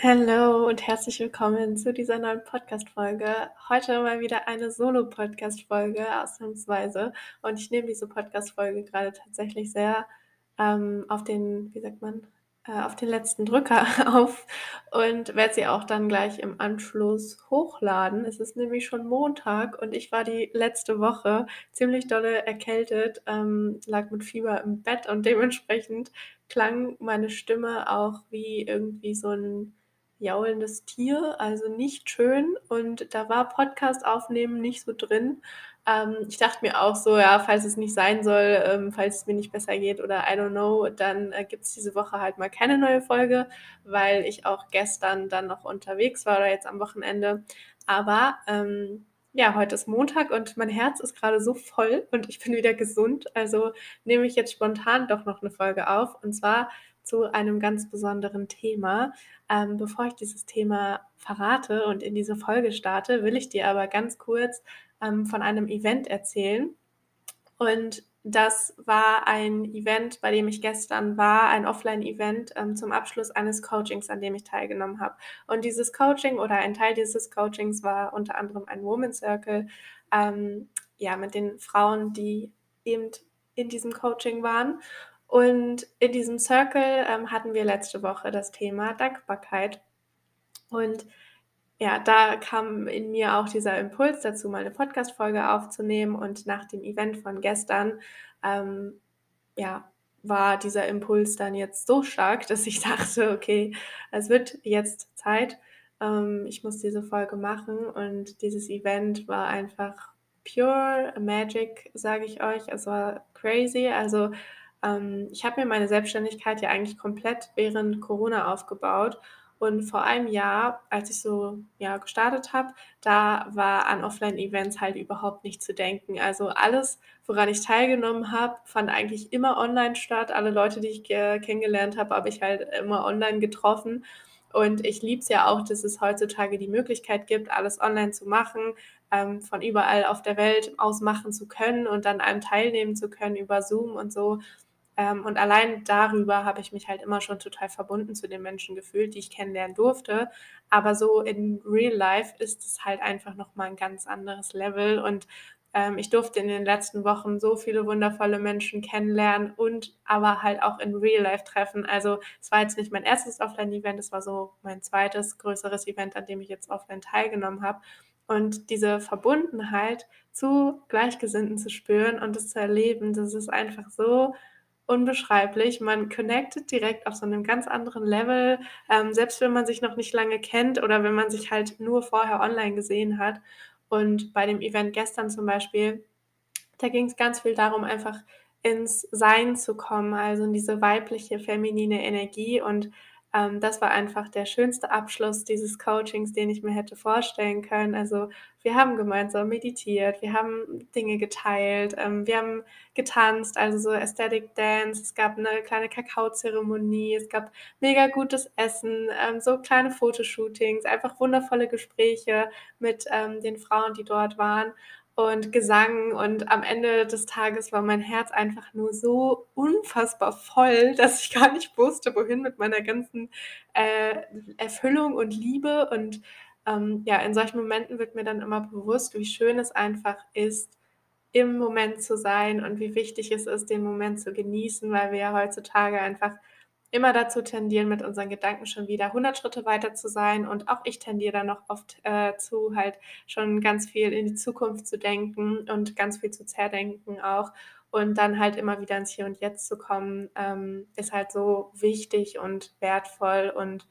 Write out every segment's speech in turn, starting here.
Hallo und herzlich willkommen zu dieser neuen Podcast-Folge. Heute mal wieder eine Solo-Podcast-Folge, ausnahmsweise. Und ich nehme diese Podcast-Folge gerade tatsächlich sehr ähm, auf den, wie sagt man, äh, auf den letzten Drücker auf und werde sie auch dann gleich im Anschluss hochladen. Es ist nämlich schon Montag und ich war die letzte Woche ziemlich dolle erkältet, ähm, lag mit Fieber im Bett und dementsprechend klang meine Stimme auch wie irgendwie so ein jaulendes Tier, also nicht schön. Und da war Podcast aufnehmen nicht so drin. Ähm, ich dachte mir auch so, ja, falls es nicht sein soll, ähm, falls es mir nicht besser geht oder I don't know, dann äh, gibt es diese Woche halt mal keine neue Folge, weil ich auch gestern dann noch unterwegs war oder jetzt am Wochenende. Aber ähm, ja, heute ist Montag und mein Herz ist gerade so voll und ich bin wieder gesund. Also nehme ich jetzt spontan doch noch eine Folge auf und zwar zu einem ganz besonderen Thema. Ähm, bevor ich dieses Thema verrate und in diese Folge starte, will ich dir aber ganz kurz ähm, von einem Event erzählen. Und das war ein Event, bei dem ich gestern war, ein Offline-Event ähm, zum Abschluss eines Coachings, an dem ich teilgenommen habe. Und dieses Coaching oder ein Teil dieses Coachings war unter anderem ein Woman Circle, ähm, ja, mit den Frauen, die eben in diesem Coaching waren. Und in diesem Circle ähm, hatten wir letzte Woche das Thema Dankbarkeit. Und ja, da kam in mir auch dieser Impuls dazu, mal eine Podcast-Folge aufzunehmen. Und nach dem Event von gestern, ähm, ja, war dieser Impuls dann jetzt so stark, dass ich dachte, okay, es wird jetzt Zeit. Ähm, ich muss diese Folge machen. Und dieses Event war einfach pure Magic, sage ich euch. Es war crazy. Also ähm, ich habe mir meine Selbstständigkeit ja eigentlich komplett während Corona aufgebaut. Und vor einem Jahr, als ich so ja, gestartet habe, da war an Offline-Events halt überhaupt nicht zu denken. Also alles, woran ich teilgenommen habe, fand eigentlich immer online statt. Alle Leute, die ich äh, kennengelernt habe, habe ich halt immer online getroffen. Und ich liebe es ja auch, dass es heutzutage die Möglichkeit gibt, alles online zu machen, ähm, von überall auf der Welt aus machen zu können und dann einem teilnehmen zu können über Zoom und so. Ähm, und allein darüber habe ich mich halt immer schon total verbunden zu den Menschen gefühlt, die ich kennenlernen durfte. Aber so in Real Life ist es halt einfach nochmal ein ganz anderes Level. Und ähm, ich durfte in den letzten Wochen so viele wundervolle Menschen kennenlernen und aber halt auch in Real Life treffen. Also es war jetzt nicht mein erstes Offline-Event, es war so mein zweites größeres Event, an dem ich jetzt offline teilgenommen habe. Und diese Verbundenheit zu Gleichgesinnten zu spüren und es zu erleben, das ist einfach so unbeschreiblich. Man connectet direkt auf so einem ganz anderen Level, ähm, selbst wenn man sich noch nicht lange kennt oder wenn man sich halt nur vorher online gesehen hat. Und bei dem Event gestern zum Beispiel, da ging es ganz viel darum, einfach ins Sein zu kommen, also in diese weibliche, feminine Energie und ähm, das war einfach der schönste Abschluss dieses Coachings, den ich mir hätte vorstellen können. Also wir haben gemeinsam meditiert, wir haben Dinge geteilt, ähm, wir haben getanzt, also so Aesthetic Dance, es gab eine kleine Kakaozeremonie, es gab mega gutes Essen, ähm, so kleine Fotoshootings, einfach wundervolle Gespräche mit ähm, den Frauen, die dort waren und Gesang. Und am Ende des Tages war mein Herz einfach nur so unfassbar voll, dass ich gar nicht wusste, wohin mit meiner ganzen äh, Erfüllung und Liebe. Und ähm, ja, in solchen Momenten wird mir dann immer bewusst, wie schön es einfach ist, im Moment zu sein und wie wichtig es ist, den Moment zu genießen, weil wir ja heutzutage einfach immer dazu tendieren, mit unseren Gedanken schon wieder 100 Schritte weiter zu sein. Und auch ich tendiere dann noch oft äh, zu, halt schon ganz viel in die Zukunft zu denken und ganz viel zu zerdenken auch. Und dann halt immer wieder ins Hier und Jetzt zu kommen, ähm, ist halt so wichtig und wertvoll und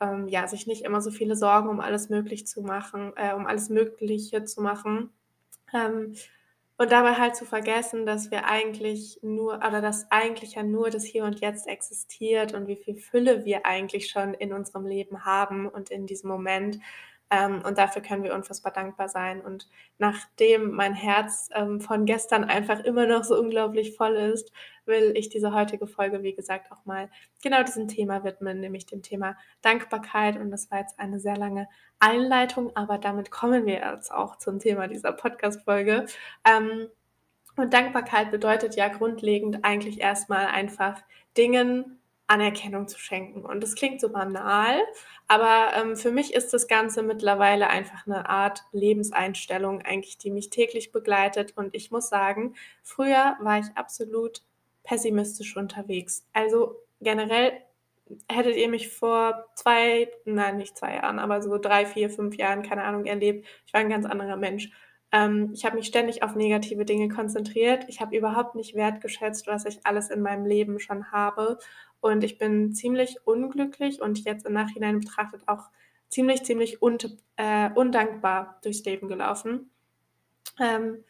ähm, ja, sich nicht immer so viele Sorgen um alles möglich zu machen, äh, um alles Mögliche zu machen. Ähm, und dabei halt zu vergessen, dass wir eigentlich nur, oder dass eigentlich ja nur das Hier und Jetzt existiert und wie viel Fülle wir eigentlich schon in unserem Leben haben und in diesem Moment. Ähm, und dafür können wir unfassbar dankbar sein. Und nachdem mein Herz ähm, von gestern einfach immer noch so unglaublich voll ist, will ich diese heutige Folge, wie gesagt, auch mal genau diesem Thema widmen, nämlich dem Thema Dankbarkeit. Und das war jetzt eine sehr lange Einleitung, aber damit kommen wir jetzt auch zum Thema dieser Podcast-Folge. Ähm, und Dankbarkeit bedeutet ja grundlegend eigentlich erstmal einfach Dingen Anerkennung zu schenken. Und das klingt so banal, aber ähm, für mich ist das Ganze mittlerweile einfach eine Art Lebenseinstellung, eigentlich, die mich täglich begleitet. Und ich muss sagen, früher war ich absolut pessimistisch unterwegs. Also generell hättet ihr mich vor zwei, nein, nicht zwei Jahren, aber so drei, vier, fünf Jahren, keine Ahnung, erlebt. Ich war ein ganz anderer Mensch. Ähm, ich habe mich ständig auf negative Dinge konzentriert. Ich habe überhaupt nicht wertgeschätzt, was ich alles in meinem Leben schon habe. Und ich bin ziemlich unglücklich und jetzt im Nachhinein betrachtet auch ziemlich, ziemlich un äh, undankbar durchs Leben gelaufen. Ähm,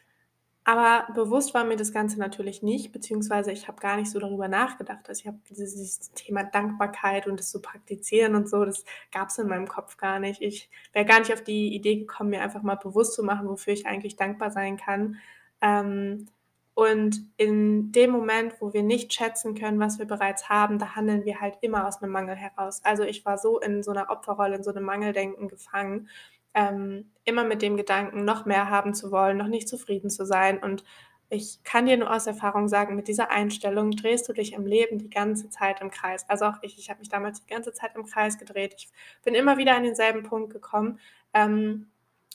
aber bewusst war mir das Ganze natürlich nicht, beziehungsweise ich habe gar nicht so darüber nachgedacht. Also ich habe dieses, dieses Thema Dankbarkeit und das zu praktizieren und so, das gab es in meinem Kopf gar nicht. Ich wäre gar nicht auf die Idee gekommen, mir einfach mal bewusst zu machen, wofür ich eigentlich dankbar sein kann. Ähm, und in dem Moment, wo wir nicht schätzen können, was wir bereits haben, da handeln wir halt immer aus einem Mangel heraus. Also ich war so in so einer Opferrolle, in so einem Mangeldenken gefangen ähm, immer mit dem Gedanken, noch mehr haben zu wollen, noch nicht zufrieden zu sein. Und ich kann dir nur aus Erfahrung sagen, mit dieser Einstellung drehst du dich im Leben die ganze Zeit im Kreis. Also auch ich, ich habe mich damals die ganze Zeit im Kreis gedreht. Ich bin immer wieder an denselben Punkt gekommen. Ähm,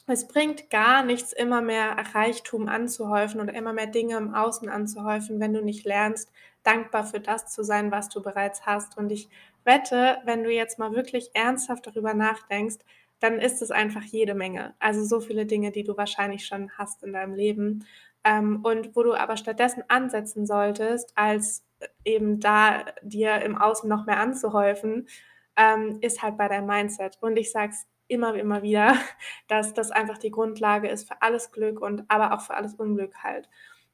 es bringt gar nichts, immer mehr Reichtum anzuhäufen oder immer mehr Dinge im Außen anzuhäufen, wenn du nicht lernst, dankbar für das zu sein, was du bereits hast. Und ich wette, wenn du jetzt mal wirklich ernsthaft darüber nachdenkst, dann ist es einfach jede Menge. Also so viele Dinge, die du wahrscheinlich schon hast in deinem Leben. Ähm, und wo du aber stattdessen ansetzen solltest, als eben da dir im Außen noch mehr anzuhäufen, ähm, ist halt bei deinem Mindset. Und ich sage es immer, immer wieder, dass das einfach die Grundlage ist für alles Glück und aber auch für alles Unglück halt.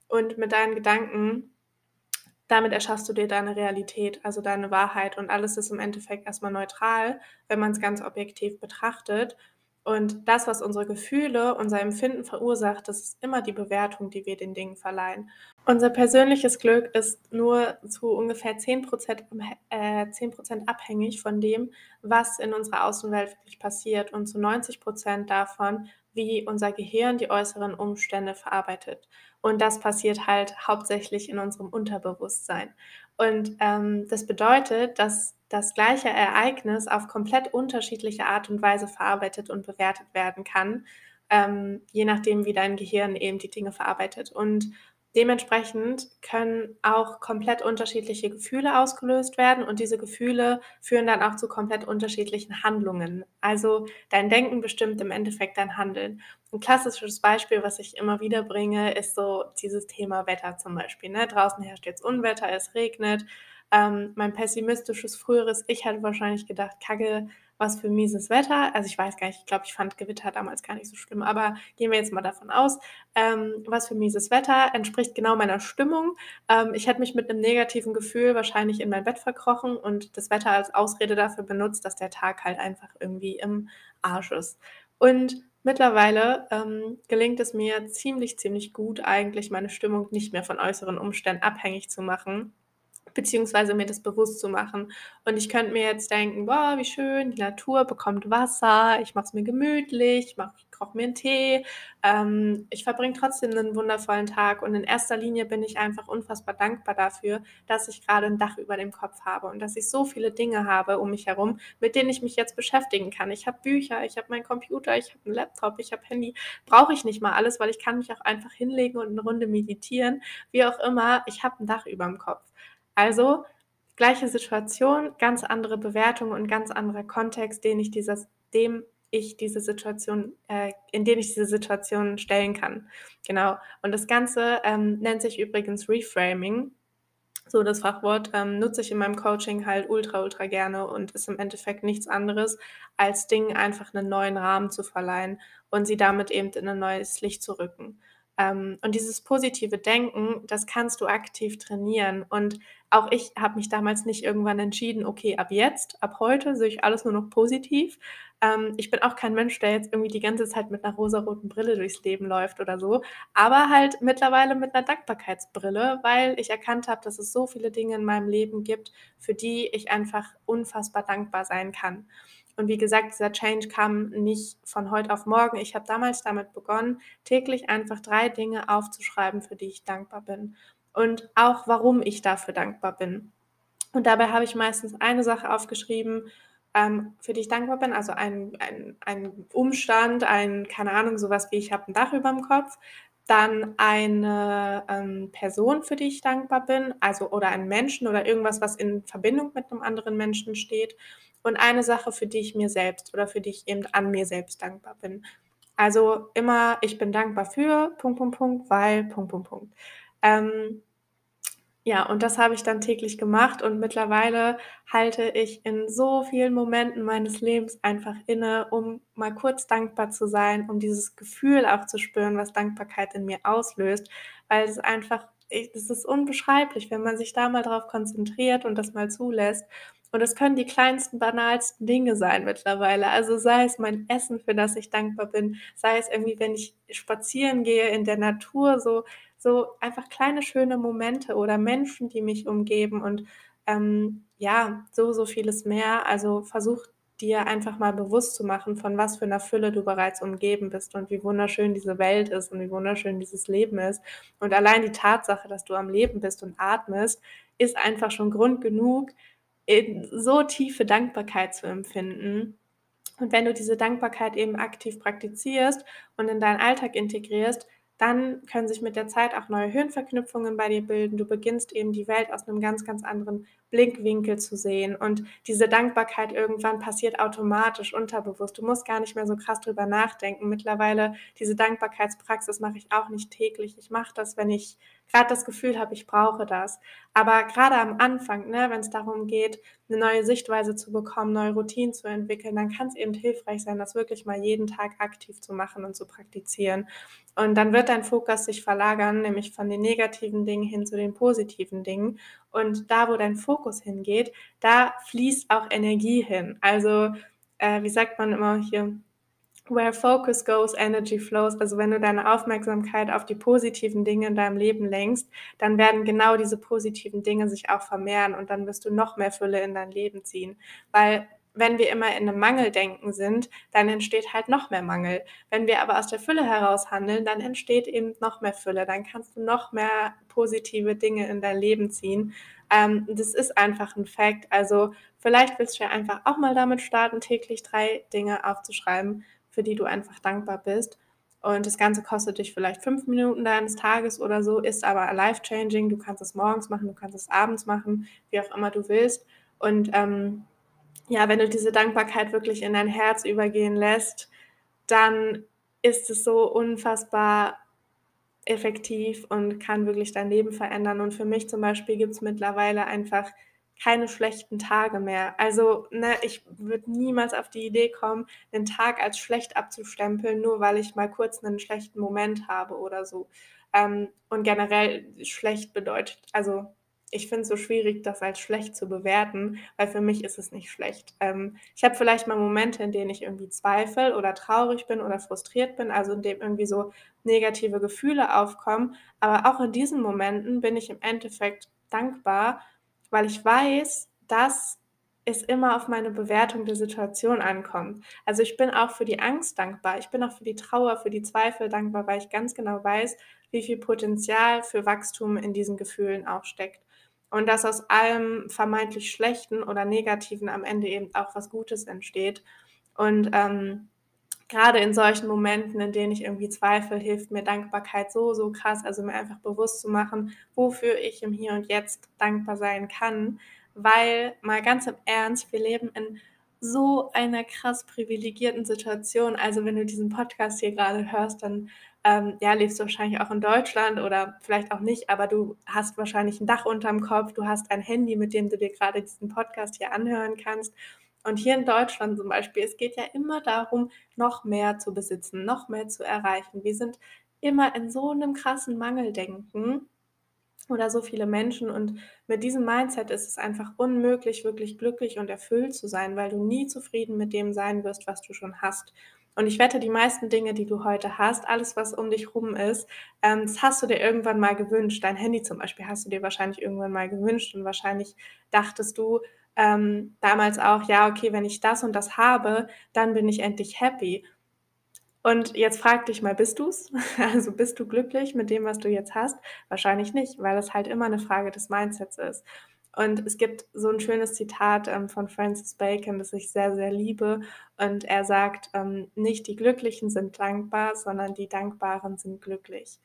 Und mit deinen Gedanken damit erschaffst du dir deine Realität, also deine Wahrheit und alles ist im Endeffekt erstmal neutral, wenn man es ganz objektiv betrachtet. Und das, was unsere Gefühle, unser Empfinden verursacht, das ist immer die Bewertung, die wir den Dingen verleihen. Unser persönliches Glück ist nur zu ungefähr 10%, äh, 10 abhängig von dem, was in unserer Außenwelt wirklich passiert und zu 90% davon, wie unser Gehirn die äußeren Umstände verarbeitet. Und das passiert halt hauptsächlich in unserem Unterbewusstsein. Und ähm, das bedeutet, dass das gleiche Ereignis auf komplett unterschiedliche Art und Weise verarbeitet und bewertet werden kann, ähm, je nachdem, wie dein Gehirn eben die Dinge verarbeitet. Und Dementsprechend können auch komplett unterschiedliche Gefühle ausgelöst werden und diese Gefühle führen dann auch zu komplett unterschiedlichen Handlungen. Also dein Denken bestimmt im Endeffekt dein Handeln. Ein klassisches Beispiel, was ich immer wieder bringe, ist so dieses Thema Wetter zum Beispiel. Ne? Draußen herrscht jetzt Unwetter, es regnet. Ähm, mein pessimistisches früheres Ich hatte wahrscheinlich gedacht, Kacke, was für mieses Wetter. Also ich weiß gar nicht, ich glaube, ich fand Gewitter damals gar nicht so schlimm, aber gehen wir jetzt mal davon aus, ähm, was für mieses Wetter entspricht genau meiner Stimmung. Ähm, ich hätte mich mit einem negativen Gefühl wahrscheinlich in mein Bett verkrochen und das Wetter als Ausrede dafür benutzt, dass der Tag halt einfach irgendwie im Arsch ist. Und mittlerweile ähm, gelingt es mir ziemlich, ziemlich gut, eigentlich meine Stimmung nicht mehr von äußeren Umständen abhängig zu machen beziehungsweise mir das bewusst zu machen. Und ich könnte mir jetzt denken, boah, wie schön, die Natur bekommt Wasser, ich mache es mir gemütlich, ich, koche mir einen Tee, ähm, ich verbringe trotzdem einen wundervollen Tag und in erster Linie bin ich einfach unfassbar dankbar dafür, dass ich gerade ein Dach über dem Kopf habe und dass ich so viele Dinge habe um mich herum, mit denen ich mich jetzt beschäftigen kann. Ich habe Bücher, ich habe meinen Computer, ich habe einen Laptop, ich habe Handy, brauche ich nicht mal alles, weil ich kann mich auch einfach hinlegen und eine Runde meditieren, wie auch immer, ich habe ein Dach über dem Kopf. Also gleiche Situation, ganz andere Bewertung und ganz anderer Kontext, den ich dieses, dem ich diese Situation, äh, in den ich diese Situation stellen kann. Genau. Und das Ganze ähm, nennt sich übrigens Reframing. So, das Fachwort ähm, nutze ich in meinem Coaching halt ultra, ultra gerne und ist im Endeffekt nichts anderes, als Dingen einfach einen neuen Rahmen zu verleihen und sie damit eben in ein neues Licht zu rücken. Ähm, und dieses positive Denken, das kannst du aktiv trainieren. Und auch ich habe mich damals nicht irgendwann entschieden, okay, ab jetzt, ab heute sehe ich alles nur noch positiv. Ähm, ich bin auch kein Mensch, der jetzt irgendwie die ganze Zeit mit einer rosaroten Brille durchs Leben läuft oder so, aber halt mittlerweile mit einer Dankbarkeitsbrille, weil ich erkannt habe, dass es so viele Dinge in meinem Leben gibt, für die ich einfach unfassbar dankbar sein kann. Und wie gesagt, dieser Change kam nicht von heute auf morgen. Ich habe damals damit begonnen, täglich einfach drei Dinge aufzuschreiben, für die ich dankbar bin. Und auch, warum ich dafür dankbar bin. Und dabei habe ich meistens eine Sache aufgeschrieben, ähm, für die ich dankbar bin, also ein, ein, ein Umstand, ein, keine Ahnung, sowas wie ich habe ein Dach über dem Kopf, dann eine ähm, Person, für die ich dankbar bin, also oder einen Menschen oder irgendwas, was in Verbindung mit einem anderen Menschen steht und eine Sache, für die ich mir selbst oder für die ich eben an mir selbst dankbar bin. Also immer, ich bin dankbar für Punkt, Punkt, Punkt, weil Punkt, Punkt, Punkt. Ähm, ja, und das habe ich dann täglich gemacht und mittlerweile halte ich in so vielen Momenten meines Lebens einfach inne, um mal kurz dankbar zu sein, um dieses Gefühl auch zu spüren, was Dankbarkeit in mir auslöst, weil es einfach, es ist unbeschreiblich, wenn man sich da mal drauf konzentriert und das mal zulässt. Und es können die kleinsten, banalsten Dinge sein mittlerweile. Also sei es mein Essen, für das ich dankbar bin, sei es irgendwie, wenn ich spazieren gehe in der Natur, so so einfach kleine schöne Momente oder Menschen, die mich umgeben und ähm, ja, so, so vieles mehr. Also versuch dir einfach mal bewusst zu machen, von was für einer Fülle du bereits umgeben bist und wie wunderschön diese Welt ist und wie wunderschön dieses Leben ist. Und allein die Tatsache, dass du am Leben bist und atmest, ist einfach schon Grund genug, so tiefe Dankbarkeit zu empfinden. Und wenn du diese Dankbarkeit eben aktiv praktizierst und in deinen Alltag integrierst, dann können sich mit der Zeit auch neue Hirnverknüpfungen bei dir bilden. Du beginnst eben die Welt aus einem ganz, ganz anderen Blickwinkel zu sehen. Und diese Dankbarkeit irgendwann passiert automatisch, unterbewusst. Du musst gar nicht mehr so krass drüber nachdenken. Mittlerweile, diese Dankbarkeitspraxis mache ich auch nicht täglich. Ich mache das, wenn ich gerade das Gefühl habe, ich brauche das. Aber gerade am Anfang, ne, wenn es darum geht, eine neue Sichtweise zu bekommen, neue Routinen zu entwickeln, dann kann es eben hilfreich sein, das wirklich mal jeden Tag aktiv zu machen und zu praktizieren. Und dann wird dein Fokus sich verlagern, nämlich von den negativen Dingen hin zu den positiven Dingen. Und da, wo dein Fokus hingeht, da fließt auch Energie hin. Also, äh, wie sagt man immer hier, Where focus goes, energy flows. Also wenn du deine Aufmerksamkeit auf die positiven Dinge in deinem Leben lenkst, dann werden genau diese positiven Dinge sich auch vermehren und dann wirst du noch mehr Fülle in dein Leben ziehen. Weil wenn wir immer in einem Mangeldenken sind, dann entsteht halt noch mehr Mangel. Wenn wir aber aus der Fülle heraus handeln, dann entsteht eben noch mehr Fülle. Dann kannst du noch mehr positive Dinge in dein Leben ziehen. Ähm, das ist einfach ein Fakt. Also vielleicht willst du ja einfach auch mal damit starten, täglich drei Dinge aufzuschreiben, für die du einfach dankbar bist. Und das Ganze kostet dich vielleicht fünf Minuten deines Tages oder so, ist aber life-changing. Du kannst es morgens machen, du kannst es abends machen, wie auch immer du willst. Und ähm, ja, wenn du diese Dankbarkeit wirklich in dein Herz übergehen lässt, dann ist es so unfassbar effektiv und kann wirklich dein Leben verändern. Und für mich zum Beispiel gibt es mittlerweile einfach keine schlechten Tage mehr. Also, ne, ich würde niemals auf die Idee kommen, den Tag als schlecht abzustempeln, nur weil ich mal kurz einen schlechten Moment habe oder so. Ähm, und generell schlecht bedeutet, also ich finde es so schwierig, das als schlecht zu bewerten, weil für mich ist es nicht schlecht. Ähm, ich habe vielleicht mal Momente, in denen ich irgendwie zweifle oder traurig bin oder frustriert bin, also in dem irgendwie so negative Gefühle aufkommen. Aber auch in diesen Momenten bin ich im Endeffekt dankbar, weil ich weiß, dass es immer auf meine Bewertung der Situation ankommt. Also ich bin auch für die Angst dankbar, ich bin auch für die Trauer, für die Zweifel dankbar, weil ich ganz genau weiß, wie viel Potenzial für Wachstum in diesen Gefühlen auch steckt. Und dass aus allem vermeintlich Schlechten oder Negativen am Ende eben auch was Gutes entsteht. Und ähm, gerade in solchen Momenten, in denen ich irgendwie zweifle, hilft mir Dankbarkeit so, so krass. Also mir einfach bewusst zu machen, wofür ich im Hier und Jetzt dankbar sein kann. Weil mal ganz im Ernst, wir leben in so einer krass privilegierten Situation. Also wenn du diesen Podcast hier gerade hörst, dann ähm, ja, lebst du wahrscheinlich auch in Deutschland oder vielleicht auch nicht, aber du hast wahrscheinlich ein Dach unterm Kopf, du hast ein Handy, mit dem du dir gerade diesen Podcast hier anhören kannst und hier in Deutschland zum Beispiel, es geht ja immer darum, noch mehr zu besitzen, noch mehr zu erreichen. Wir sind immer in so einem krassen Mangeldenken oder so viele Menschen und mit diesem Mindset ist es einfach unmöglich, wirklich glücklich und erfüllt zu sein, weil du nie zufrieden mit dem sein wirst, was du schon hast. Und ich wette, die meisten Dinge, die du heute hast, alles, was um dich rum ist, ähm, das hast du dir irgendwann mal gewünscht. Dein Handy zum Beispiel hast du dir wahrscheinlich irgendwann mal gewünscht und wahrscheinlich dachtest du, ähm, damals auch, ja, okay, wenn ich das und das habe, dann bin ich endlich happy. Und jetzt frag dich mal, bist du's? Also bist du glücklich mit dem, was du jetzt hast? Wahrscheinlich nicht, weil es halt immer eine Frage des Mindsets ist. Und es gibt so ein schönes Zitat ähm, von Francis Bacon, das ich sehr, sehr liebe. Und er sagt, ähm, nicht die Glücklichen sind dankbar, sondern die Dankbaren sind glücklich.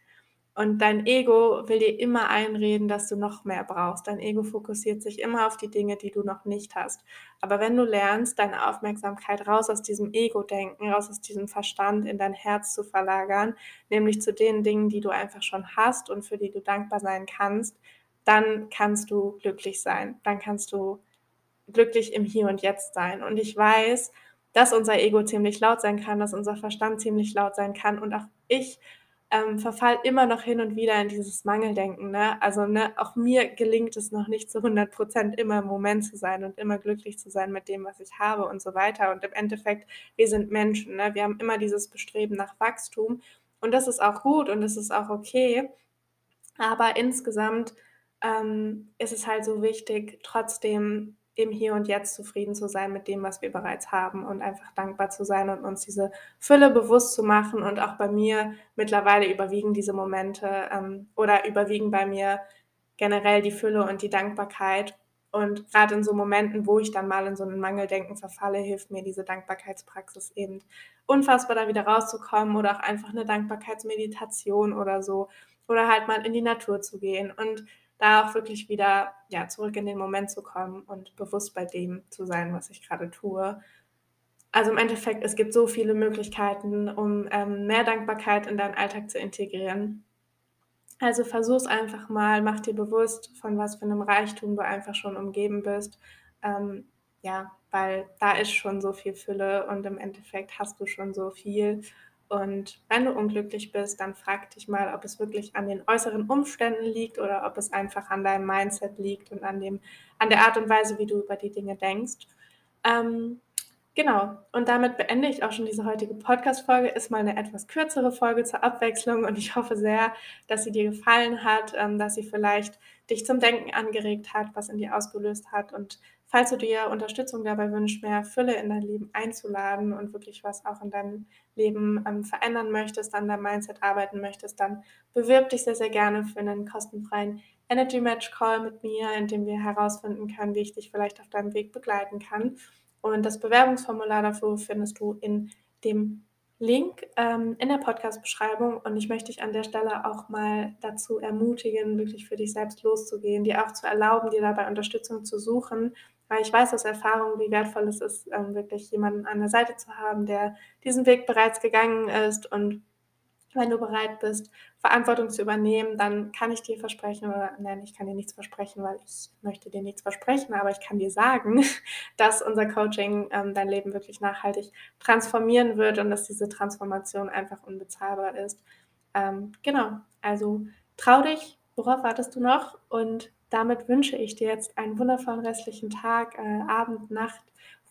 Und dein Ego will dir immer einreden, dass du noch mehr brauchst. Dein Ego fokussiert sich immer auf die Dinge, die du noch nicht hast. Aber wenn du lernst, deine Aufmerksamkeit raus aus diesem Ego-Denken, raus aus diesem Verstand in dein Herz zu verlagern, nämlich zu den Dingen, die du einfach schon hast und für die du dankbar sein kannst, dann kannst du glücklich sein. Dann kannst du glücklich im Hier und Jetzt sein. Und ich weiß, dass unser Ego ziemlich laut sein kann, dass unser Verstand ziemlich laut sein kann und auch ich ähm, verfall immer noch hin und wieder in dieses Mangeldenken. Ne? Also ne, auch mir gelingt es noch nicht zu 100 Prozent immer im Moment zu sein und immer glücklich zu sein mit dem, was ich habe und so weiter. Und im Endeffekt, wir sind Menschen. Ne? Wir haben immer dieses Bestreben nach Wachstum und das ist auch gut und das ist auch okay. Aber insgesamt ähm, ist es halt so wichtig, trotzdem im Hier und Jetzt zufrieden zu sein mit dem, was wir bereits haben und einfach dankbar zu sein und uns diese Fülle bewusst zu machen. Und auch bei mir mittlerweile überwiegen diese Momente ähm, oder überwiegen bei mir generell die Fülle und die Dankbarkeit. Und gerade in so Momenten, wo ich dann mal in so ein Mangeldenken verfalle, hilft mir diese Dankbarkeitspraxis eben unfassbar da wieder rauszukommen oder auch einfach eine Dankbarkeitsmeditation oder so. Oder halt mal in die Natur zu gehen und da auch wirklich wieder ja, zurück in den Moment zu kommen und bewusst bei dem zu sein, was ich gerade tue. Also im Endeffekt, es gibt so viele Möglichkeiten, um ähm, mehr Dankbarkeit in deinen Alltag zu integrieren. Also versuch es einfach mal, mach dir bewusst, von was für einem Reichtum du einfach schon umgeben bist. Ähm, ja, weil da ist schon so viel Fülle und im Endeffekt hast du schon so viel. Und wenn du unglücklich bist, dann frag dich mal, ob es wirklich an den äußeren Umständen liegt oder ob es einfach an deinem Mindset liegt und an, dem, an der Art und Weise, wie du über die Dinge denkst. Ähm, genau, und damit beende ich auch schon diese heutige Podcast-Folge. Ist mal eine etwas kürzere Folge zur Abwechslung und ich hoffe sehr, dass sie dir gefallen hat, ähm, dass sie vielleicht dich zum Denken angeregt hat, was in dir ausgelöst hat und Falls du dir Unterstützung dabei wünschst, mehr Fülle in dein Leben einzuladen und wirklich was auch in deinem Leben ähm, verändern möchtest, an deinem Mindset arbeiten möchtest, dann bewirb dich sehr, sehr gerne für einen kostenfreien Energy Match Call mit mir, in dem wir herausfinden können, wie ich dich vielleicht auf deinem Weg begleiten kann. Und das Bewerbungsformular dafür findest du in dem Link ähm, in der Podcast-Beschreibung und ich möchte dich an der Stelle auch mal dazu ermutigen, wirklich für dich selbst loszugehen, dir auch zu erlauben, dir dabei Unterstützung zu suchen, weil ich weiß aus Erfahrung, wie wertvoll es ist, ähm, wirklich jemanden an der Seite zu haben, der diesen Weg bereits gegangen ist. Und wenn du bereit bist, Verantwortung zu übernehmen, dann kann ich dir versprechen, oder nein, ich kann dir nichts versprechen, weil ich möchte dir nichts versprechen, aber ich kann dir sagen, dass unser Coaching ähm, dein Leben wirklich nachhaltig transformieren wird und dass diese Transformation einfach unbezahlbar ist. Ähm, genau, also trau dich, worauf wartest du noch? Und damit wünsche ich dir jetzt einen wundervollen restlichen Tag, äh, Abend, Nacht,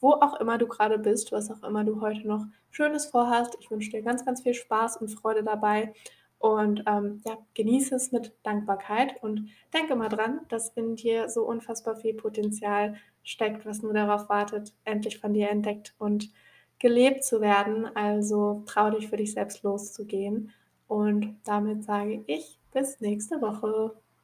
wo auch immer du gerade bist, was auch immer du heute noch Schönes vorhast. Ich wünsche dir ganz, ganz viel Spaß und Freude dabei und ähm, ja, genieße es mit Dankbarkeit und denke mal dran, dass in dir so unfassbar viel Potenzial steckt, was nur darauf wartet, endlich von dir entdeckt und gelebt zu werden. Also trau dich für dich selbst loszugehen. Und damit sage ich bis nächste Woche.